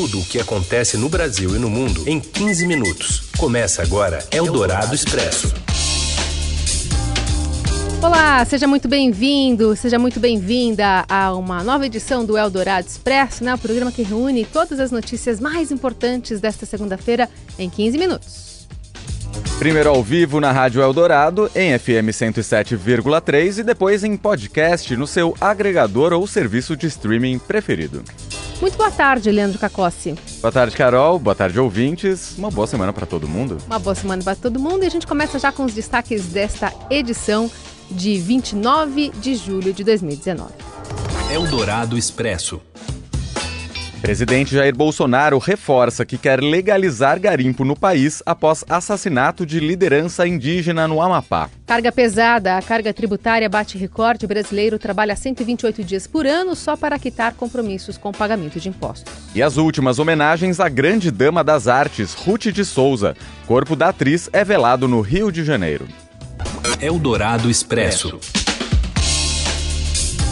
tudo o que acontece no Brasil e no mundo em 15 minutos. Começa agora Eldorado Expresso. Olá, seja muito bem-vindo, seja muito bem-vinda a uma nova edição do Eldorado Expresso, né? o programa que reúne todas as notícias mais importantes desta segunda-feira em 15 minutos. Primeiro ao vivo na Rádio Eldorado, em FM 107,3 e depois em podcast no seu agregador ou serviço de streaming preferido. Muito boa tarde, Leandro Cacossi. Boa tarde, Carol. Boa tarde, ouvintes. Uma boa semana para todo mundo. Uma boa semana para todo mundo e a gente começa já com os destaques desta edição de 29 de julho de 2019. Eldorado Expresso. Presidente Jair Bolsonaro reforça que quer legalizar garimpo no país após assassinato de liderança indígena no Amapá. Carga pesada. A carga tributária bate recorde. O brasileiro trabalha 128 dias por ano só para quitar compromissos com pagamento de impostos. E as últimas homenagens à grande dama das artes, Ruth de Souza. Corpo da atriz é velado no Rio de Janeiro. Eldorado Expresso.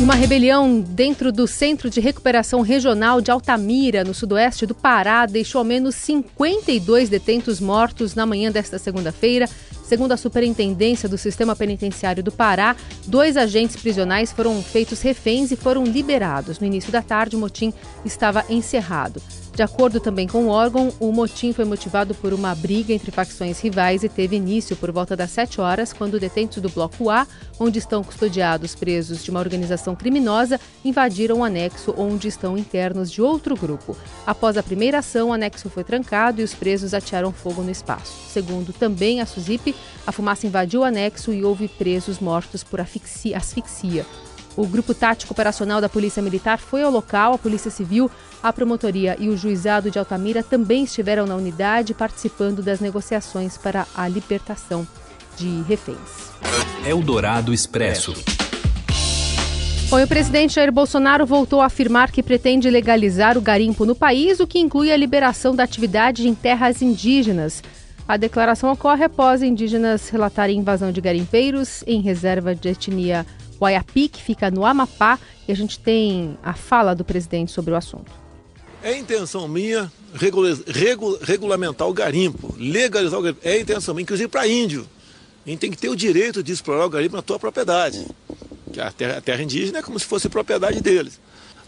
Uma rebelião dentro do Centro de Recuperação Regional de Altamira, no sudoeste do Pará, deixou ao menos 52 detentos mortos na manhã desta segunda-feira. Segundo a Superintendência do Sistema Penitenciário do Pará, dois agentes prisionais foram feitos reféns e foram liberados. No início da tarde, o motim estava encerrado. De acordo também com o órgão, o motim foi motivado por uma briga entre facções rivais e teve início por volta das 7 horas, quando detentos do Bloco A, onde estão custodiados presos de uma organização criminosa, invadiram o anexo onde estão internos de outro grupo. Após a primeira ação, o anexo foi trancado e os presos atearam fogo no espaço. Segundo também a SUSIP, a fumaça invadiu o anexo e houve presos mortos por asfixia. O Grupo Tático Operacional da Polícia Militar foi ao local, a Polícia Civil, a Promotoria e o Juizado de Altamira também estiveram na unidade participando das negociações para a libertação de reféns. Eldorado Expresso. Bom, o presidente Jair Bolsonaro voltou a afirmar que pretende legalizar o garimpo no país, o que inclui a liberação da atividade em terras indígenas. A declaração ocorre após indígenas relatarem invasão de garimpeiros em reserva de etnia Guaiapi, que fica no Amapá, e a gente tem a fala do presidente sobre o assunto. É intenção minha regula regula regulamentar o garimpo, legalizar o garimpo. É intenção minha, inclusive para índio. A gente tem que ter o direito de explorar o garimpo na tua propriedade. Que a terra, a terra indígena é como se fosse propriedade deles.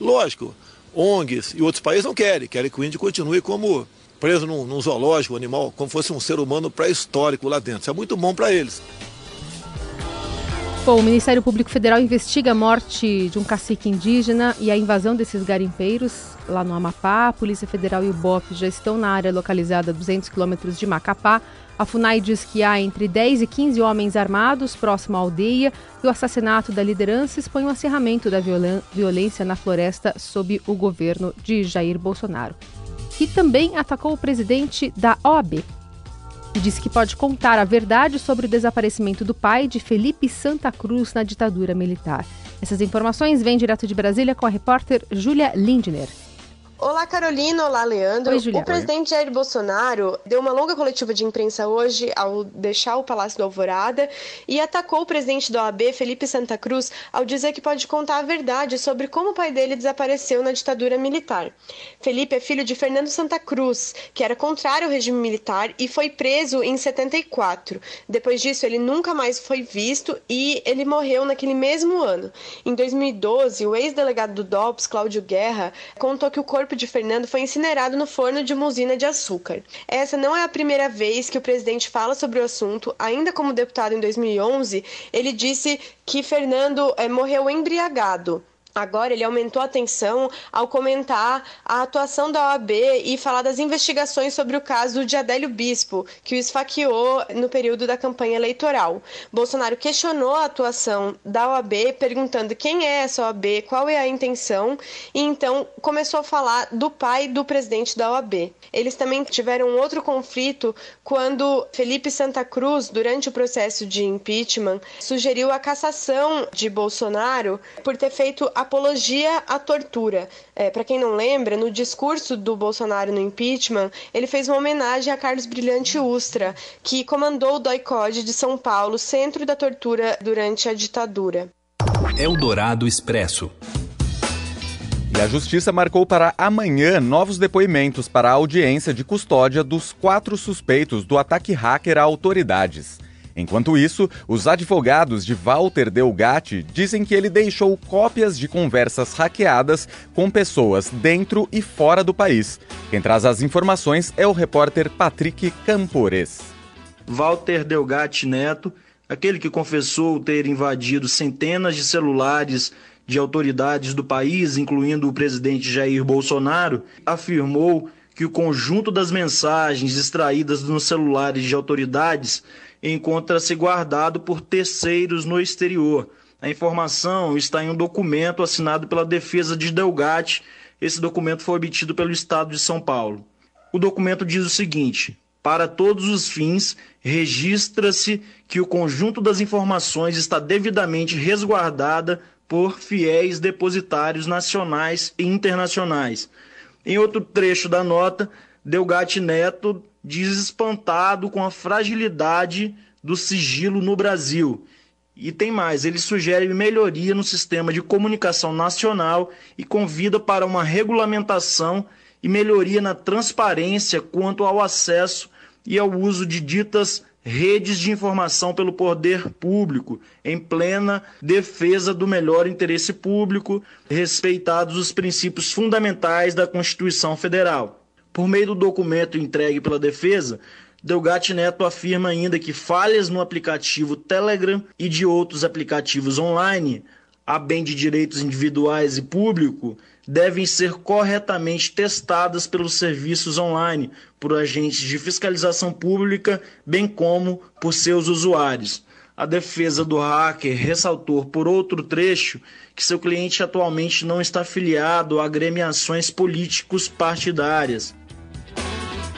Lógico, ONGs e outros países não querem, querem que o índio continue como preso num, num zoológico, animal, como fosse um ser humano pré-histórico lá dentro. Isso é muito bom para eles. Bom, o Ministério Público Federal investiga a morte de um cacique indígena e a invasão desses garimpeiros lá no Amapá. A Polícia Federal e o BOP já estão na área localizada a 200 quilômetros de Macapá. A FUNAI diz que há entre 10 e 15 homens armados próximo à aldeia e o assassinato da liderança expõe o um acirramento da violência na floresta sob o governo de Jair Bolsonaro. E também atacou o presidente da OAB, e disse que pode contar a verdade sobre o desaparecimento do pai de Felipe Santa Cruz na ditadura militar. Essas informações vêm direto de Brasília com a repórter Júlia Lindner. Olá, Carolina. Olá, Leandro. Oi, o presidente Jair Bolsonaro deu uma longa coletiva de imprensa hoje ao deixar o Palácio do Alvorada e atacou o presidente da OAB, Felipe Santa Cruz, ao dizer que pode contar a verdade sobre como o pai dele desapareceu na ditadura militar. Felipe é filho de Fernando Santa Cruz, que era contrário ao regime militar e foi preso em 74. Depois disso, ele nunca mais foi visto e ele morreu naquele mesmo ano. Em 2012, o ex-delegado do DOPS, Cláudio Guerra, contou que o corpo corpo de Fernando foi incinerado no forno de uma usina de açúcar. Essa não é a primeira vez que o presidente fala sobre o assunto. Ainda como deputado em 2011, ele disse que Fernando é, morreu embriagado. Agora ele aumentou a atenção ao comentar a atuação da OAB e falar das investigações sobre o caso de Adélio Bispo, que o esfaqueou no período da campanha eleitoral. Bolsonaro questionou a atuação da OAB, perguntando quem é essa OAB, qual é a intenção, e então começou a falar do pai do presidente da OAB. Eles também tiveram outro conflito quando Felipe Santa Cruz, durante o processo de impeachment, sugeriu a cassação de Bolsonaro por ter feito apologia à tortura. É, Para quem não lembra, no discurso do Bolsonaro no impeachment, ele fez uma homenagem a Carlos Brilhante Ustra, que comandou o DOI-CODE de São Paulo, centro da tortura durante a ditadura. Eldorado Expresso. E a Justiça marcou para amanhã novos depoimentos para a audiência de custódia dos quatro suspeitos do ataque hacker a autoridades. Enquanto isso, os advogados de Walter Delgatti dizem que ele deixou cópias de conversas hackeadas com pessoas dentro e fora do país. Quem traz as informações é o repórter Patrick Campores. Walter Delgatti Neto, aquele que confessou ter invadido centenas de celulares de autoridades do país, incluindo o presidente Jair Bolsonaro, afirmou que o conjunto das mensagens extraídas nos celulares de autoridades encontra-se guardado por terceiros no exterior. A informação está em um documento assinado pela defesa de Delgatti. Esse documento foi obtido pelo Estado de São Paulo. O documento diz o seguinte: para todos os fins, registra-se que o conjunto das informações está devidamente resguardada por fiéis depositários nacionais e internacionais. Em outro trecho da nota, Delgatti Neto diz espantado com a fragilidade do sigilo no Brasil. E tem mais, ele sugere melhoria no sistema de comunicação nacional e convida para uma regulamentação e melhoria na transparência quanto ao acesso e ao uso de ditas redes de informação pelo poder público, em plena defesa do melhor interesse público, respeitados os princípios fundamentais da Constituição Federal. Por meio do documento entregue pela defesa, Delgatti Neto afirma ainda que falhas no aplicativo Telegram e de outros aplicativos online, a bem de direitos individuais e público, devem ser corretamente testadas pelos serviços online, por agentes de fiscalização pública, bem como por seus usuários. A defesa do hacker ressaltou, por outro trecho, que seu cliente atualmente não está afiliado a agremiações políticos partidárias.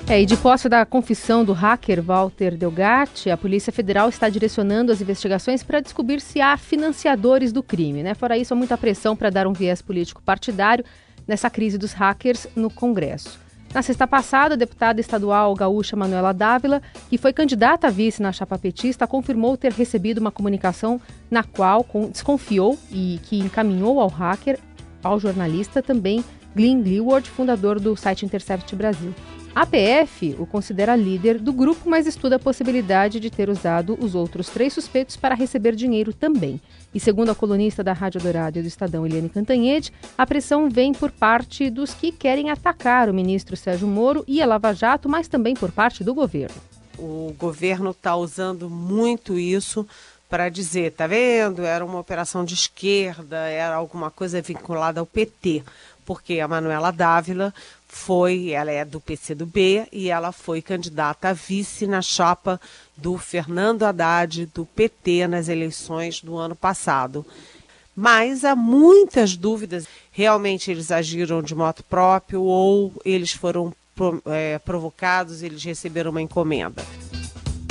É, e de posse da confissão do hacker Walter Delgatti, a Polícia Federal está direcionando as investigações para descobrir se há financiadores do crime. Né? Fora isso, há muita pressão para dar um viés político partidário nessa crise dos hackers no Congresso. Na sexta passada, a deputada estadual gaúcha Manuela Dávila, que foi candidata a vice na chapa petista, confirmou ter recebido uma comunicação na qual desconfiou e que encaminhou ao hacker, ao jornalista também Glenn Gleward, fundador do site Intercept Brasil. A PF o considera líder do grupo, mas estuda a possibilidade de ter usado os outros três suspeitos para receber dinheiro também. E segundo a colunista da Rádio Dourado e do Estadão, Eliane Cantanhede, a pressão vem por parte dos que querem atacar o ministro Sérgio Moro e a Lava Jato, mas também por parte do governo. O governo está usando muito isso para dizer, tá vendo? Era uma operação de esquerda, era alguma coisa vinculada ao PT, porque a Manuela Dávila foi, ela é do PCdoB e ela foi candidata a vice na chapa do Fernando Haddad do PT nas eleições do ano passado. Mas há muitas dúvidas. Realmente eles agiram de moto próprio ou eles foram é, provocados, eles receberam uma encomenda.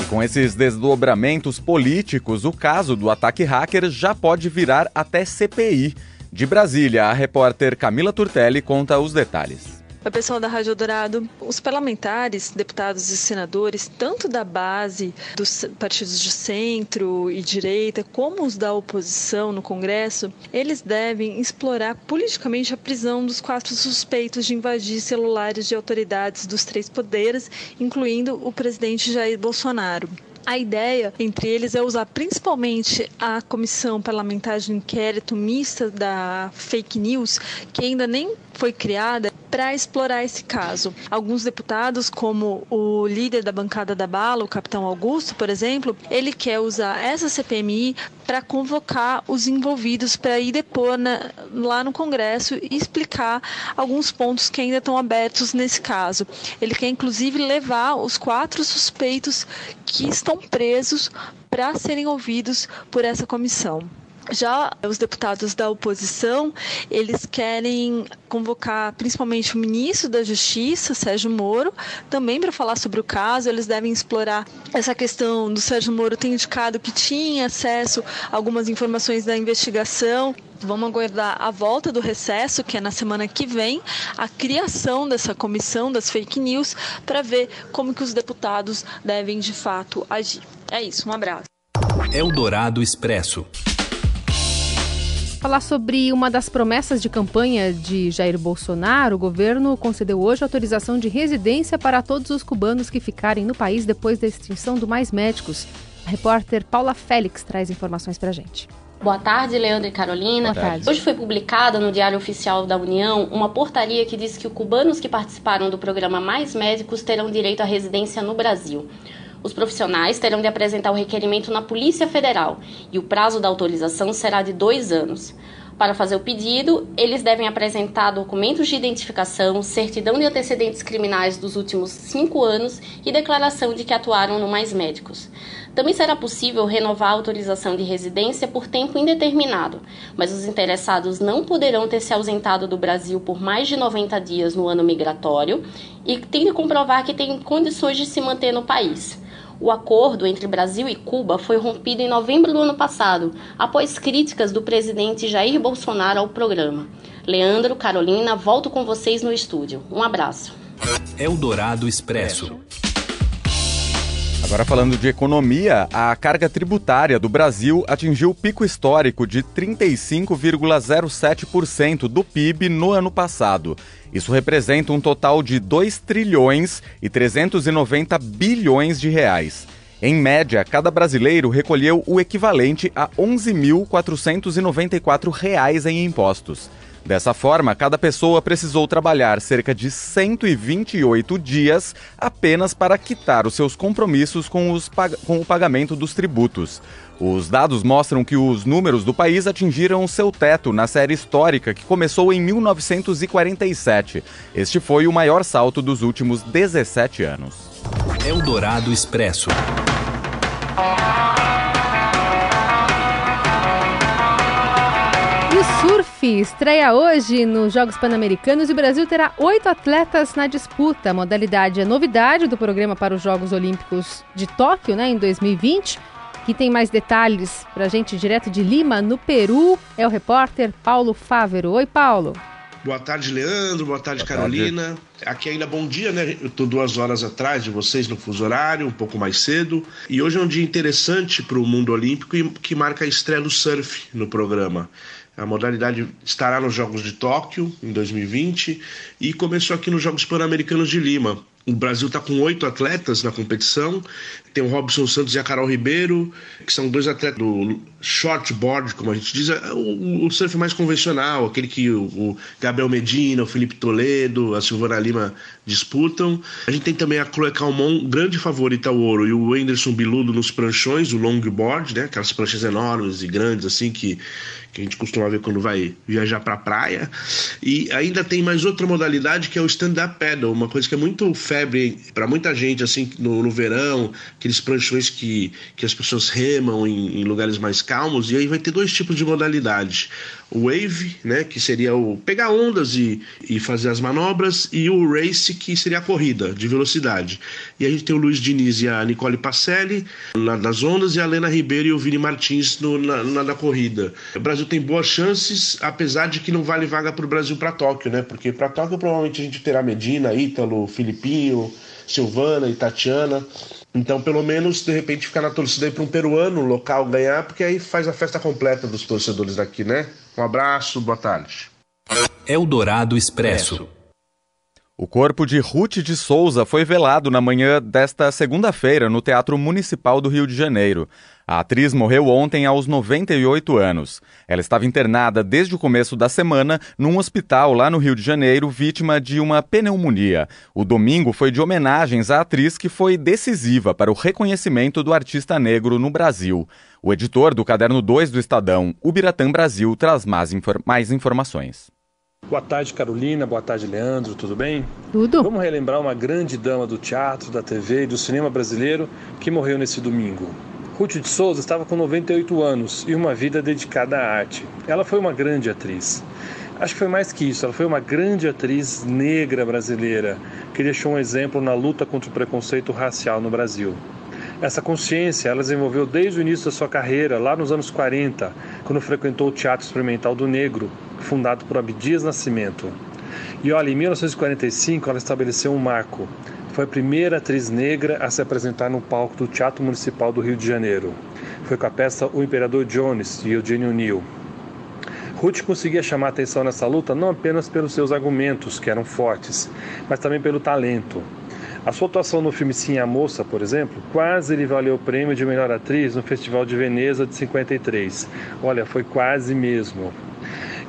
Com esses desdobramentos políticos, o caso do ataque hacker já pode virar até CPI. De Brasília, a repórter Camila Turtelli conta os detalhes. Oi, pessoal da Rádio Dourado. Os parlamentares, deputados e senadores, tanto da base dos partidos de centro e direita, como os da oposição no Congresso, eles devem explorar politicamente a prisão dos quatro suspeitos de invadir celulares de autoridades dos três poderes, incluindo o presidente Jair Bolsonaro. A ideia entre eles é usar principalmente a comissão parlamentar de inquérito mista da fake news, que ainda nem foi criada para explorar esse caso. Alguns deputados, como o líder da bancada da Bala, o capitão Augusto, por exemplo, ele quer usar essa CPMI para convocar os envolvidos para ir depor na, lá no Congresso e explicar alguns pontos que ainda estão abertos nesse caso. Ele quer, inclusive, levar os quatro suspeitos que estão presos para serem ouvidos por essa comissão. Já os deputados da oposição, eles querem convocar principalmente o ministro da Justiça, Sérgio Moro, também para falar sobre o caso. Eles devem explorar essa questão do Sérgio Moro ter indicado que tinha acesso a algumas informações da investigação. Vamos aguardar a volta do recesso, que é na semana que vem, a criação dessa comissão das fake news para ver como que os deputados devem de fato agir. É isso, um abraço. Eldorado Expresso. Falar sobre uma das promessas de campanha de Jair Bolsonaro, o governo concedeu hoje autorização de residência para todos os cubanos que ficarem no país depois da extinção do Mais Médicos. A repórter Paula Félix traz informações para a gente. Boa tarde, Leandro e Carolina. Boa tarde. Hoje foi publicada no Diário Oficial da União uma portaria que diz que os cubanos que participaram do programa Mais Médicos terão direito à residência no Brasil. Os profissionais terão de apresentar o requerimento na Polícia Federal e o prazo da autorização será de dois anos. Para fazer o pedido, eles devem apresentar documentos de identificação, certidão de antecedentes criminais dos últimos cinco anos e declaração de que atuaram no Mais Médicos. Também será possível renovar a autorização de residência por tempo indeterminado, mas os interessados não poderão ter se ausentado do Brasil por mais de 90 dias no ano migratório e têm de comprovar que têm condições de se manter no país. O acordo entre Brasil e Cuba foi rompido em novembro do ano passado, após críticas do presidente Jair Bolsonaro ao programa. Leandro, Carolina, volto com vocês no estúdio. Um abraço. Eldorado Expresso. Agora falando de economia, a carga tributária do Brasil atingiu o pico histórico de 35,07% do PIB no ano passado. Isso representa um total de 2 trilhões e 390 bilhões de reais. Em média, cada brasileiro recolheu o equivalente a 11.494 reais em impostos. Dessa forma, cada pessoa precisou trabalhar cerca de 128 dias apenas para quitar os seus compromissos com, os, com o pagamento dos tributos. Os dados mostram que os números do país atingiram seu teto na série histórica que começou em 1947. Este foi o maior salto dos últimos 17 anos. Eldorado Expresso. Surf estreia hoje nos Jogos Pan-Americanos e o Brasil terá oito atletas na disputa. A modalidade é novidade do programa para os Jogos Olímpicos de Tóquio, né, em 2020. Que tem mais detalhes para a gente direto de Lima, no Peru, é o repórter Paulo Fávero. Oi, Paulo. Boa tarde, Leandro. Boa tarde, Boa Carolina. Tarde. Aqui ainda bom dia, né? Eu tô duas horas atrás de vocês no fuso horário, um pouco mais cedo. E hoje é um dia interessante para o mundo olímpico e que marca a estreia do surf no programa. A modalidade estará nos Jogos de Tóquio em 2020 e começou aqui nos Jogos Pan-Americanos de Lima. O Brasil está com oito atletas na competição. Tem o Robson Santos e a Carol Ribeiro, que são dois atletas do shortboard, como a gente diz, é o, o surf mais convencional, aquele que o, o, Gabriel Medina, o Felipe Toledo, a Silvana Lima disputam. A gente tem também a Chloe Calmon, grande favorita ao ouro, e o Anderson Biludo nos pranchões, o longboard, né? Aquelas pranchas enormes e grandes, assim, que, que a gente costuma ver quando vai viajar para a praia. E ainda tem mais outra modalidade que é o stand-up paddle, uma coisa que é muito febre para muita gente, assim, no, no, verão, aqueles pranchões que, que as pessoas remam em, em lugares mais calmos, e aí vai ter dois tipos de modalidade. Wave, né, que seria o pegar ondas e, e fazer as manobras, e o race, que seria a corrida de velocidade. E a gente tem o Luiz Diniz e a Nicole Pacelli na, nas ondas, e a Lena Ribeiro e o Vini Martins no, na, na da corrida. O Brasil tem boas chances, apesar de que não vale vaga para o Brasil para Tóquio, né? Porque para Tóquio provavelmente a gente terá Medina, Ítalo, Filipinho, Silvana e Tatiana. Então, pelo menos, de repente, ficar na torcida aí para um peruano local ganhar, porque aí faz a festa completa dos torcedores daqui, né? Um abraço, boa tarde. Eldorado Expresso. O corpo de Ruth de Souza foi velado na manhã desta segunda-feira no Teatro Municipal do Rio de Janeiro. A atriz morreu ontem aos 98 anos. Ela estava internada desde o começo da semana num hospital lá no Rio de Janeiro, vítima de uma pneumonia. O domingo foi de homenagens à atriz que foi decisiva para o reconhecimento do artista negro no Brasil. O editor do Caderno 2 do Estadão, Ubiratã Brasil, traz mais, infor mais informações. Boa tarde, Carolina. Boa tarde, Leandro. Tudo bem? Tudo. Vamos relembrar uma grande dama do teatro, da TV e do cinema brasileiro que morreu nesse domingo. Ruth de Souza estava com 98 anos e uma vida dedicada à arte. Ela foi uma grande atriz. Acho que foi mais que isso, ela foi uma grande atriz negra brasileira que deixou um exemplo na luta contra o preconceito racial no Brasil. Essa consciência ela desenvolveu desde o início da sua carreira, lá nos anos 40, quando frequentou o Teatro Experimental do Negro, fundado por Abdias Nascimento. E olha, em 1945 ela estabeleceu um marco. Foi a primeira atriz negra a se apresentar no palco do Teatro Municipal do Rio de Janeiro. Foi com a peça O Imperador Jones, de Eugênio O'Neill. Ruth conseguia chamar atenção nessa luta não apenas pelos seus argumentos, que eram fortes, mas também pelo talento. A sua atuação no filme Sim a Moça, por exemplo, quase lhe valeu o prêmio de melhor atriz no Festival de Veneza de 53. Olha, foi quase mesmo.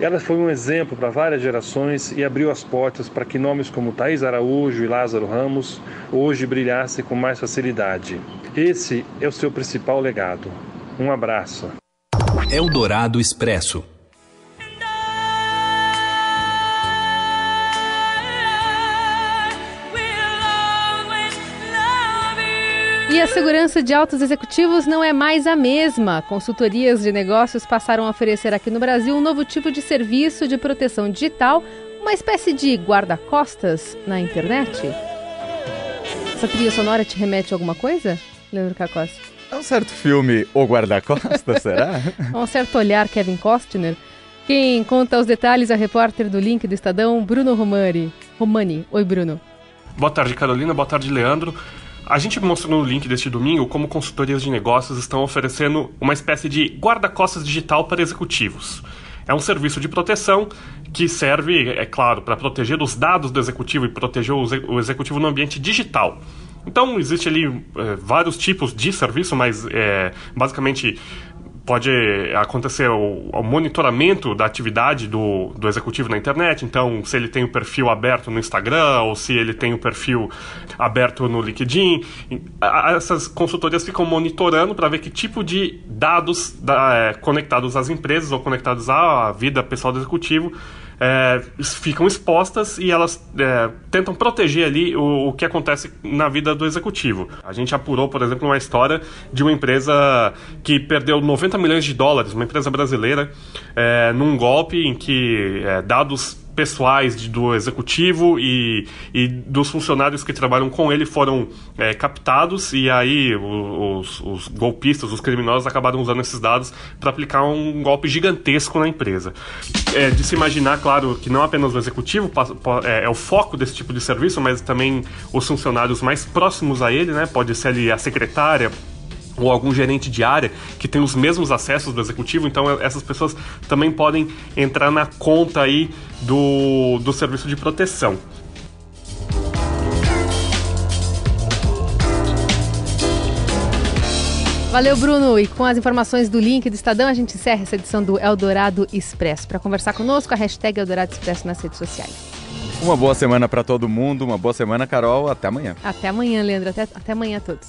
Ela foi um exemplo para várias gerações e abriu as portas para que nomes como Thaís Araújo e Lázaro Ramos hoje brilhassem com mais facilidade. Esse é o seu principal legado. Um abraço. Eldorado Expresso. Segurança de altos executivos não é mais a mesma. Consultorias de negócios passaram a oferecer aqui no Brasil um novo tipo de serviço de proteção digital, uma espécie de guarda-costas na internet. Essa trilha sonora te remete a alguma coisa, Leandro Cacossi? É um certo filme O Guarda-Costas, será? É um certo olhar Kevin Costner. Quem conta os detalhes é o repórter do Link do Estadão, Bruno Romani. Romani. Oi, Bruno. Boa tarde, Carolina. Boa tarde, Leandro. A gente mostrou no link deste domingo como consultorias de negócios estão oferecendo uma espécie de guarda-costas digital para executivos. É um serviço de proteção que serve, é claro, para proteger os dados do executivo e proteger o executivo no ambiente digital. Então, existe ali é, vários tipos de serviço, mas é, basicamente pode acontecer o, o, monitoramento da atividade do, do executivo na internet. Então, se ele tem o perfil aberto no Instagram ou se ele tem o perfil aberto no LinkedIn, essas consultorias ficam monitorando para ver que tipo de dados da, é, conectados às empresas ou conectados à vida pessoal do executivo é, ficam expostas e elas é, tentam proteger ali o, o, que acontece na vida do executivo. A gente apurou, por exemplo, uma história de uma empresa que perdeu 90 milhões de dólares, uma empresa brasileira, é, num golpe em que é, dados pessoais de, do executivo e, e, dos funcionários que trabalham com ele foram é, captados e aí os, os, golpistas, os criminosos acabaram usando esses dados para aplicar um golpe gigantesco na empresa. É de se imaginar, claro, que não apenas o executivo é, é, o foco desse tipo de serviço, mas também os funcionários mais próximos a ele, né? Pode ser ali a secretária, ou algum gerente de área que tem os mesmos acessos do executivo, então essas pessoas também podem entrar na conta aí do, do serviço de proteção. Valeu, Bruno. E com as informações do link do Estadão, a gente encerra essa edição do Eldorado Expresso. Para conversar conosco, a hashtag Eldorado Expresso nas redes sociais. Uma boa semana para todo mundo, uma boa semana, Carol. Até amanhã. Até amanhã, Leandro. Até, até amanhã a todos.